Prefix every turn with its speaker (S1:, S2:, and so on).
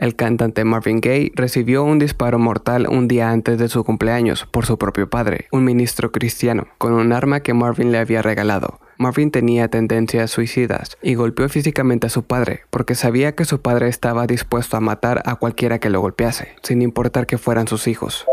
S1: El cantante Marvin Gaye recibió un disparo mortal un día antes de su cumpleaños por su propio padre, un ministro cristiano, con un arma que Marvin le había regalado. Marvin tenía tendencias suicidas y golpeó físicamente a su padre porque sabía que su padre estaba dispuesto a matar a cualquiera que lo golpease, sin importar que fueran sus hijos.